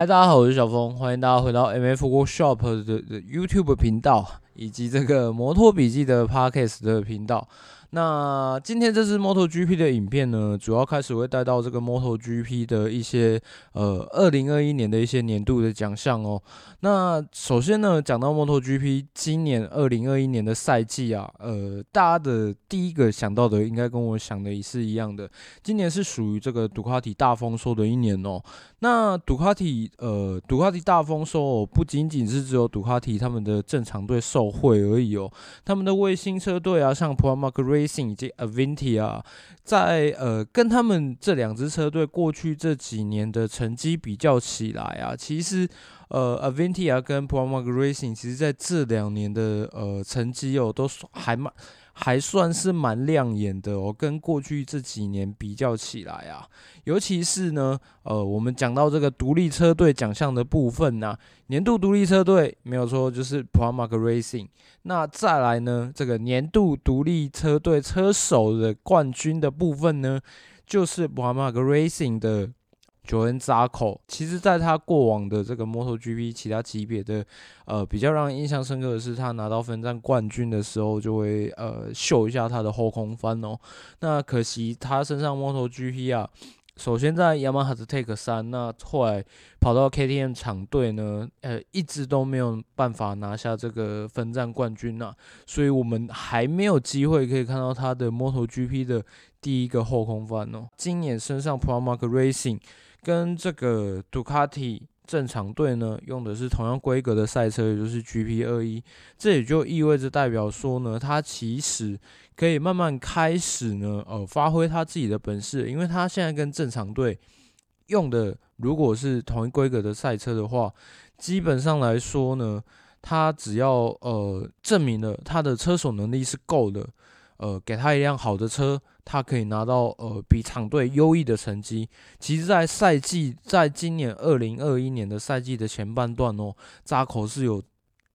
嗨，大家好，我是小峰，欢迎大家回到 MF Workshop 的的 YouTube 频道，以及这个摩托笔记的 Podcast 的频道。那今天这支 MotoGP 的影片呢，主要开始会带到这个 MotoGP 的一些呃，二零二一年的一些年度的奖项哦。那首先呢，讲到 MotoGP 今年二零二一年的赛季啊，呃，大家的第一个想到的应该跟我想的也是一样的，今年是属于这个杜卡迪大丰收的一年哦。那杜卡迪呃，杜卡迪大丰收哦，不仅仅是只有杜卡迪他们的正常队受惠而已哦，他们的卫星车队啊，像 Pramac Racing 以及 Avintia，在呃跟他们这两支车队过去这几年的成绩比较起来啊，其实呃 Avintia 跟 Promag Racing 其实在这两年的呃成绩哦都还蛮。还算是蛮亮眼的哦，跟过去这几年比较起来啊，尤其是呢，呃，我们讲到这个独立车队奖项的部分呢，年度独立车队没有错，就是 Pramac Racing。那再来呢，这个年度独立车队车手的冠军的部分呢，就是 Pramac Racing 的。九恩扎口，其实在他过往的这个 MotoGP 其他级别的，呃，比较让人印象深刻的是，他拿到分站冠军的时候，就会呃秀一下他的后空翻哦。那可惜他身上 MotoGP 啊，首先在 Yamaha 的 Take 三，那后来跑到 KTM 厂队呢，呃，一直都没有办法拿下这个分站冠军啊，所以我们还没有机会可以看到他的 MotoGP 的第一个后空翻哦。今年身上 Pramac Racing。跟这个杜卡迪正常队呢，用的是同样规格的赛车，也就是 GP 二一，这也就意味着代表说呢，他其实可以慢慢开始呢，呃，发挥他自己的本事，因为他现在跟正常队用的如果是同一规格的赛车的话，基本上来说呢，他只要呃证明了他的车手能力是够的。呃，给他一辆好的车，他可以拿到呃比场队优异的成绩。其实，在赛季，在今年二零二一年的赛季的前半段哦，扎口是有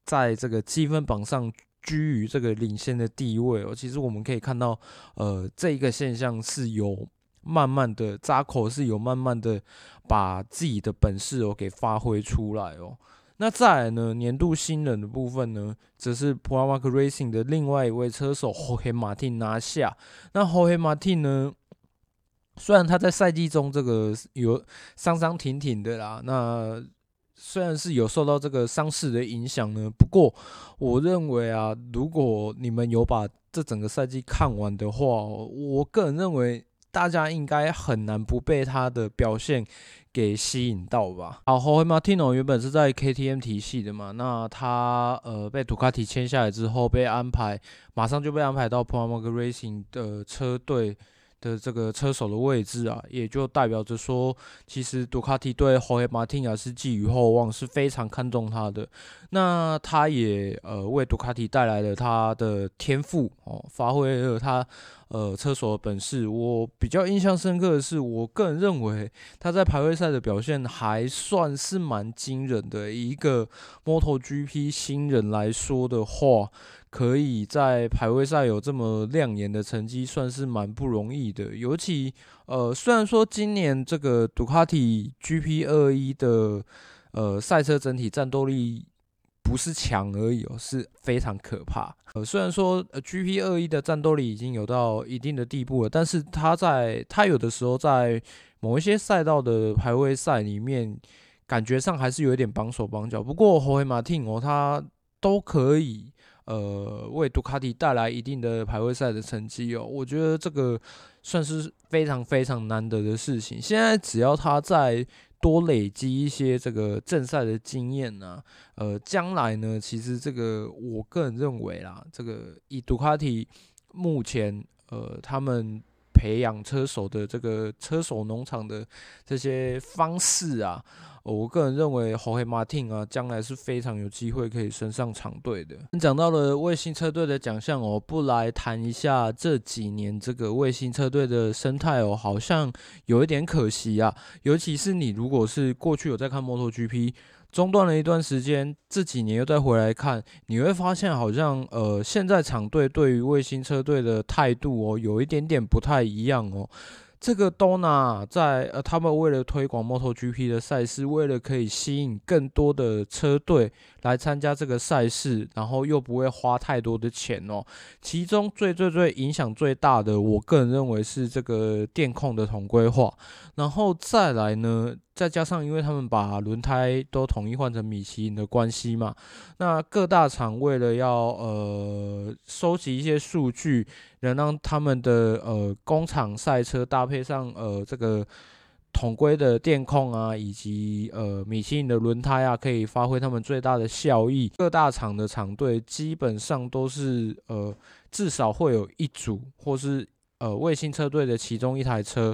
在这个积分榜上居于这个领先的地位哦。其实我们可以看到，呃，这一个现象是有慢慢的扎口是有慢慢的把自己的本事哦给发挥出来哦。那再来呢，年度新人的部分呢，则是 Pramac Racing 的另外一位车手 Jorge Martin 拿下。那 Jorge Martin 呢，虽然他在赛季中这个有伤伤停停的啦，那虽然是有受到这个伤势的影响呢，不过我认为啊，如果你们有把这整个赛季看完的话，我个人认为。大家应该很难不被他的表现给吸引到吧？好，Jorge Martin 原本是在 KTM 体系的嘛，那他呃被杜卡迪签下来之后，被安排马上就被安排到 Pramac Racing 的车队的这个车手的位置啊，也就代表着说，其实杜卡迪对 Jorge Martin 是寄予厚望，是非常看重他的。那他也呃为杜卡迪带来了他的天赋哦，发挥了他。呃，车手本事，我比较印象深刻的是，我个人认为他在排位赛的表现还算是蛮惊人的。一个 MotoGP 新人来说的话，可以在排位赛有这么亮眼的成绩，算是蛮不容易的。尤其，呃，虽然说今年这个杜卡迪 GP 二一的呃赛车整体战斗力。不是强而已哦，是非常可怕。呃，虽然说呃 GP 二一的战斗力已经有到一定的地步了，但是他在他有的时候在某一些赛道的排位赛里面，感觉上还是有一点绑手绑脚。不过霍黑马汀哦，他都可以呃为杜卡迪带来一定的排位赛的成绩哦，我觉得这个算是非常非常难得的事情。现在只要他在。多累积一些这个正赛的经验呢，呃，将来呢，其实这个我个人认为啦，这个以杜卡迪目前呃他们培养车手的这个车手农场的这些方式啊。我个人认为，Jorge Martin 啊，将来是非常有机会可以升上厂队的。讲到了卫星车队的奖项哦，不来谈一下这几年这个卫星车队的生态哦，好像有一点可惜啊。尤其是你如果是过去有在看 MotoGP，中断了一段时间，这几年又再回来看，你会发现好像呃，现在厂队对于卫星车队的态度哦，有一点点不太一样哦。这个 Dona 在呃，他们为了推广 MotoGP 的赛事，为了可以吸引更多的车队来参加这个赛事，然后又不会花太多的钱哦。其中最最最影响最大的，我个人认为是这个电控的统规化，然后再来呢，再加上因为他们把轮胎都统一换成米其林的关系嘛，那各大厂为了要呃收集一些数据。能让他们的呃工厂赛车搭配上呃这个统规的电控啊，以及呃米其林的轮胎啊，可以发挥他们最大的效益。各大厂的厂队基本上都是呃至少会有一组，或是呃卫星车队的其中一台车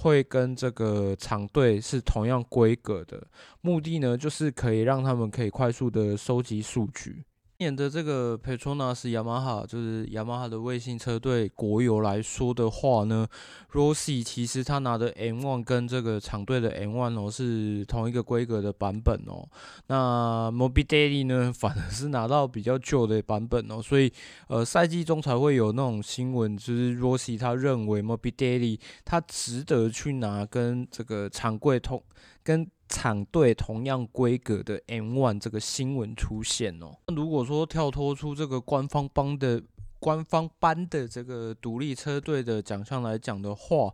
会跟这个厂队是同样规格的。目的呢，就是可以让他们可以快速的收集数据。今年的这个 Petronas 雅马哈，就是雅马哈的卫星车队国油来说的话呢，Rossi 其实他拿的 M1 跟这个厂队的 M1 哦是同一个规格的版本哦。那 Morbidelli 呢，反而是拿到比较旧的版本哦，所以呃赛季中才会有那种新闻，就是 Rossi 他认为 Morbidelli 他值得去拿跟这个厂柜同跟。厂队同样规格的 M1 这个新闻出现哦。那如果说跳脱出这个官方帮的官方颁的这个独立车队的奖项来讲的话，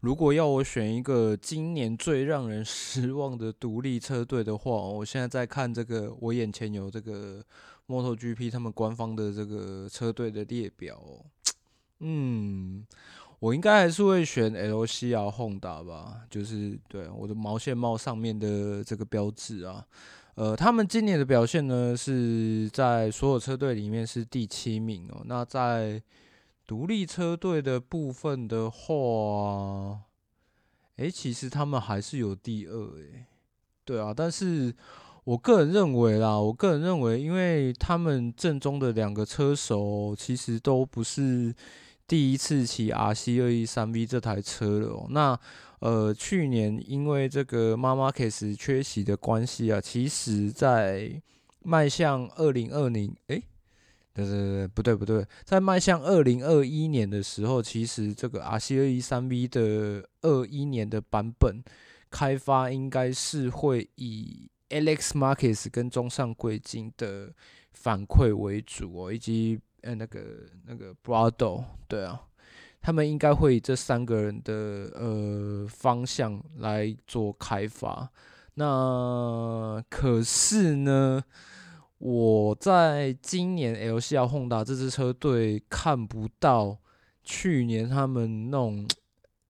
如果要我选一个今年最让人失望的独立车队的话，我现在在看这个，我眼前有这个 MotoGP 他们官方的这个车队的列表哦，嗯。我应该还是会选 LCR Honda 吧，就是对我的毛线帽上面的这个标志啊，呃，他们今年的表现呢是在所有车队里面是第七名哦。那在独立车队的部分的话，诶，其实他们还是有第二诶，对啊，但是我个人认为啦，我个人认为，因为他们正宗的两个车手其实都不是。第一次骑 RC 二一三 V 这台车了哦，那呃去年因为这个 Marc Marquez 缺席的关系啊，其实在迈向二零二零，诶，对对，不对不对，在迈向二零二一年的时候，其实这个 RC 二一三 V 的二一年的版本开发应该是会以 Alex Marquez 跟中上贵金的反馈为主哦，以及。呃，那个那个 Brado，对啊，他们应该会以这三个人的呃方向来做开发。那可是呢，我在今年 LCR Honda 这支车队看不到去年他们那种，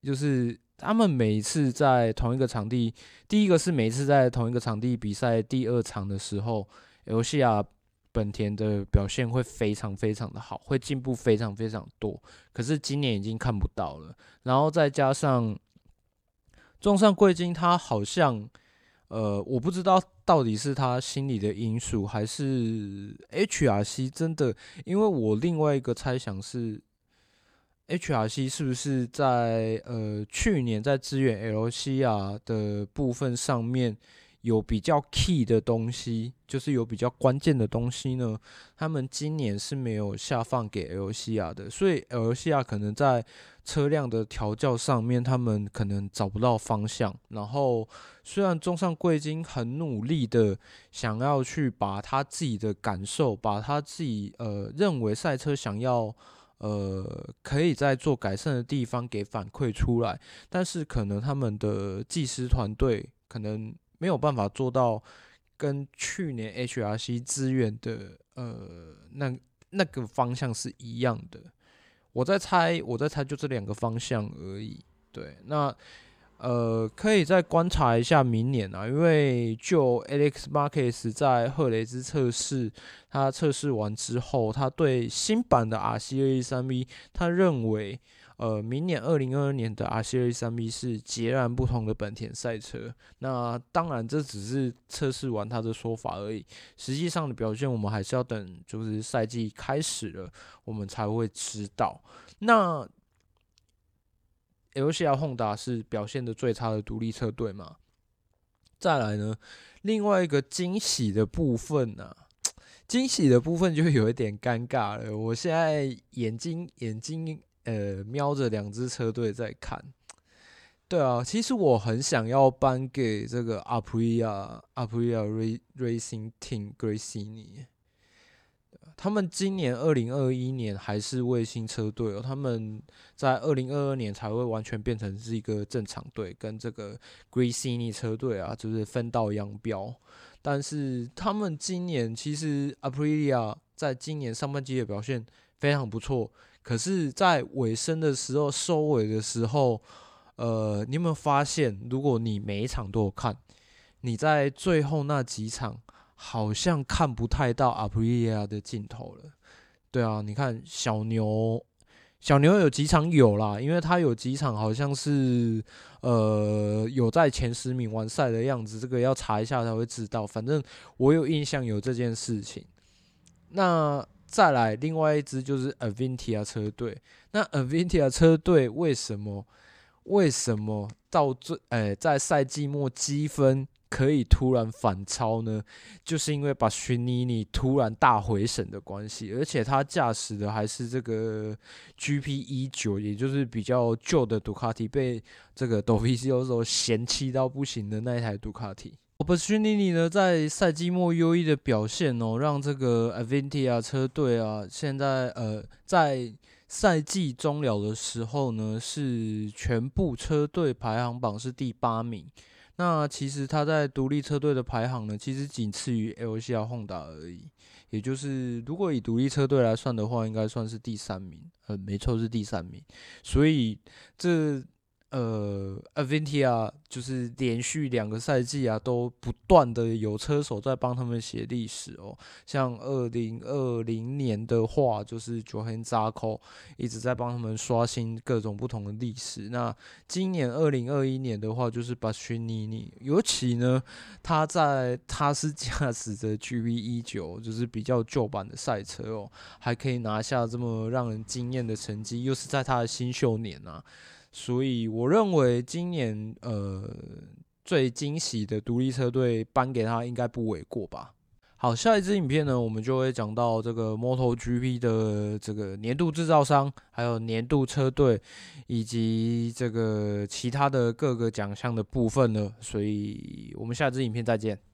就是他们每次在同一个场地，第一个是每次在同一个场地比赛第二场的时候，LCR。本田的表现会非常非常的好，会进步非常非常多。可是今年已经看不到了。然后再加上撞上贵金，他好像呃，我不知道到底是他心理的因素，还是 HRC 真的。因为我另外一个猜想是，HRC 是不是在呃去年在支援 LCR 的部分上面。有比较 key 的东西，就是有比较关键的东西呢。他们今年是没有下放给 LCR 的，所以 LCR 可能在车辆的调教上面，他们可能找不到方向。然后，虽然中上贵金很努力的想要去把他自己的感受，把他自己呃认为赛车想要呃可以在做改善的地方给反馈出来，但是可能他们的技师团队可能。没有办法做到跟去年 HRC 资源的呃那那个方向是一样的。我在猜，我在猜，就这两个方向而已。对，那呃可以再观察一下明年啊，因为就 Alex Marquez 在赫雷兹测试，他测试完之后，他对新版的 RC213V，他认为。呃，明年二零二二年的 RC213V 是截然不同的本田赛车。那当然，这只是测试完他的说法而已。实际上的表现，我们还是要等，就是赛季开始了，我们才会知道。那 LCR Honda 是表现的最差的独立车队嘛？再来呢，另外一个惊喜的部分呢、啊？惊喜的部分就有一点尴尬了。我现在眼睛眼睛。呃，瞄着两支车队在看，对啊，其实我很想要颁给这个 Aprilia Aprilia Racing Team Gresini。他们今年二零二一年还是卫星车队哦，他们在二零二二年才会完全变成是一个正常队，跟这个 Gresini 车队啊，就是分道扬镳。但是他们今年其实 Aprilia 在今年上半季的表现非常不错，可是，在尾声的时候收尾的时候，呃，你有没有发现，如果你每一场都有看，你在最后那几场。好像看不太到阿普利亚的镜头了，对啊，你看小牛，小牛有几场有啦，因为他有几场好像是呃有在前十名完赛的样子，这个要查一下才会知道。反正我有印象有这件事情。那再来另外一支就是 Avintia 车队，那 Avintia 车队为什么为什么到最哎在赛季末积分？可以突然反超呢，就是因为把逊尼尼突然大回神的关系，而且他驾驶的还是这个 G P 一九也就是比较旧的杜卡迪，被这个 Dovizioso 嫌弃到不行的那一台杜卡迪。把逊尼尼呢，在赛季末优异的表现哦，让这个 Avintia 车队啊，现在呃在赛季终了的时候呢，是全部车队排行榜是第八名。那其实他在独立车队的排行呢，其实仅次于 LCL Honda 而已。也就是如果以独立车队来算的话，应该算是第三名。呃，没错，是第三名。所以这。呃，Avintia 就是连续两个赛季啊，都不断的有车手在帮他们写历史哦。像二零二零年的话，就是 j o h a n Zarco 一直在帮他们刷新各种不同的历史。那今年二零二一年的话，就是 Bastianini，尤其呢，他在他是驾驶着 GP19，就是比较旧版的赛车哦，还可以拿下这么让人惊艳的成绩，又是在他的新秀年啊。所以我认为今年呃最惊喜的独立车队颁给他应该不为过吧。好，下一支影片呢，我们就会讲到这个 MotoGP 的这个年度制造商，还有年度车队，以及这个其他的各个奖项的部分呢。所以我们下一支影片再见。